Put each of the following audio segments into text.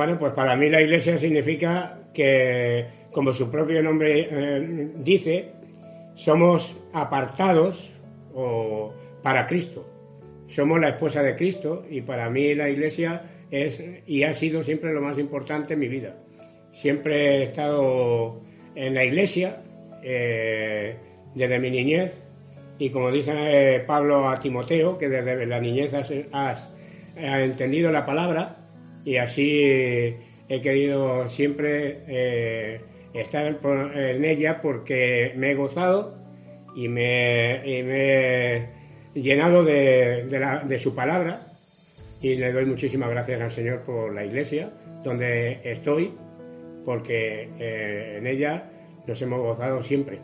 Bueno, pues para mí la iglesia significa que, como su propio nombre eh, dice, somos apartados o, para Cristo. Somos la esposa de Cristo y para mí la iglesia es y ha sido siempre lo más importante en mi vida. Siempre he estado en la iglesia eh, desde mi niñez y como dice eh, Pablo a Timoteo, que desde la niñez has, has entendido la palabra, y así he querido siempre eh, estar en ella porque me he gozado y me, he llenado de, su palabra y le doy muchísimas gracias al Señor por la iglesia donde estoy porque eh, en ella nos hemos gozado siempre.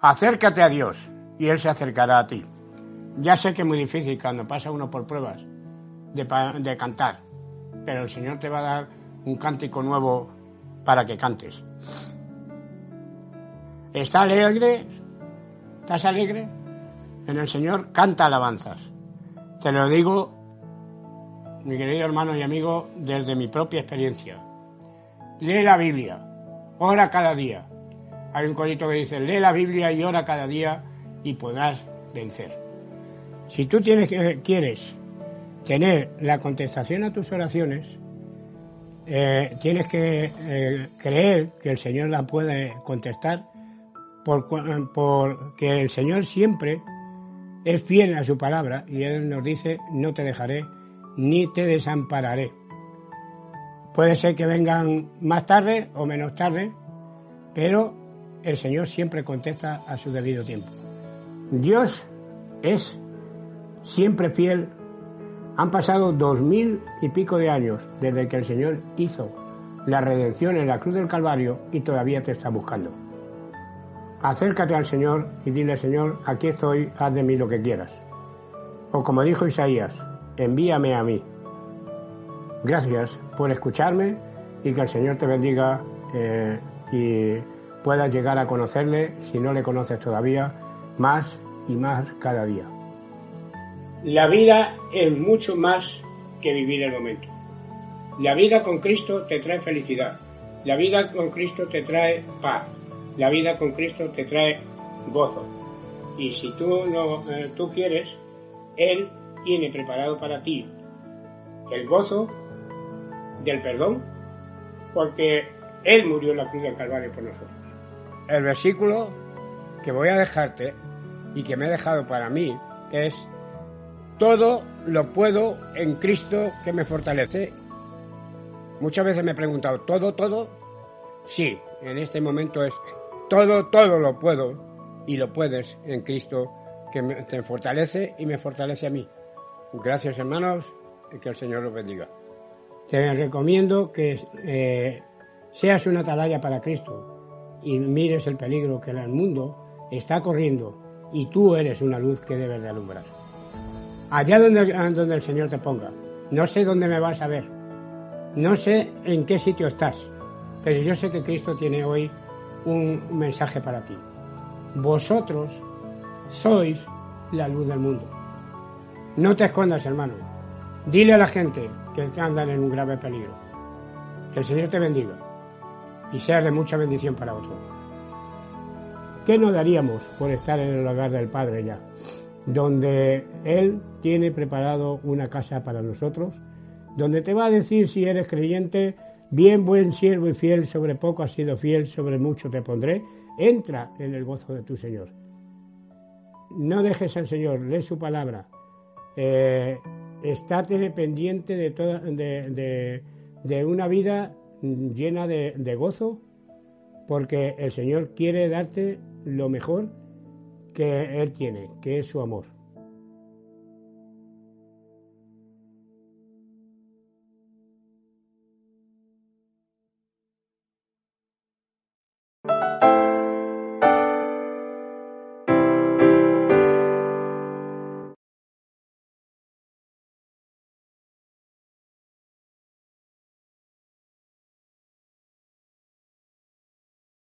Acércate a Dios y Él se acercará a ti. Ya sé que es muy difícil cuando pasa uno por pruebas de, cantar, pero el Señor te va a dar un cántico nuevo para que cantes. ¿Estás alegre? ¿Estás alegre? En el Señor canta alabanzas. Te lo digo, mi querido hermano y amigo, desde mi propia experiencia. Lee la Biblia, ora cada día. Hay un corito que dice, lee la Biblia y ora cada día y podrás vencer. Si tú tienes, quieres tener la contestación a tus oraciones, eh, tienes que eh, creer que el Señor la puede contestar porque el Señor siempre es fiel a su palabra y Él nos dice, no te dejaré ni te desampararé. Puede ser que vengan más tarde o menos tarde, pero el Señor siempre contesta a su debido tiempo. Dios es siempre fiel. Han pasado dos mil y pico de años desde que el Señor hizo la redención en la cruz del Calvario y todavía te está buscando. Acércate al Señor y dile, Señor, aquí estoy, haz de mí lo que quieras. O como dijo Isaías, envíame a mí. Gracias por escucharme y que el Señor te bendiga eh, y puedas llegar a conocerle, si no le conoces todavía, más y más cada día. La vida es mucho más que vivir el momento. La vida con Cristo te trae felicidad. La vida con Cristo te trae paz. La vida con Cristo te trae gozo. Y si tú, no, eh, tú quieres, Él tiene preparado para ti el gozo del perdón, porque Él murió en la cruz del Calvario por nosotros. El versículo que voy a dejarte y que me he dejado para mí es todo lo puedo en Cristo que me fortalece. Muchas veces me he preguntado, ¿todo, todo? Sí, en este momento es todo, todo lo puedo y lo puedes en Cristo que te fortalece y me fortalece a mí. Gracias hermanos y que el Señor los bendiga. Te recomiendo que eh, seas una atalaya para Cristo y mires el peligro que el mundo está corriendo y tú eres una luz que debes de alumbrar allá donde, el Señor te ponga. No sé dónde me vas a ver, no sé en qué sitio estás, pero yo sé que Cristo tiene hoy un mensaje para ti. Vosotros sois la luz del mundo. No te escondas, hermano. Dile a la gente que andan en un grave peligro. Que el Señor te bendiga y sea de mucha bendición para otros. ¿Qué no daríamos por estar en el hogar del Padre ya? Donde Él tiene preparado una casa para nosotros, donde te va a decir si eres creyente, bien buen siervo y fiel, sobre poco has sido fiel, sobre mucho te pondré, entra en el gozo de tu Señor. No dejes al Señor, lee su palabra, eh, estate de, toda, de, una vida llena de, de gozo porque el Señor quiere darte lo mejor que Él tiene, que es su amor.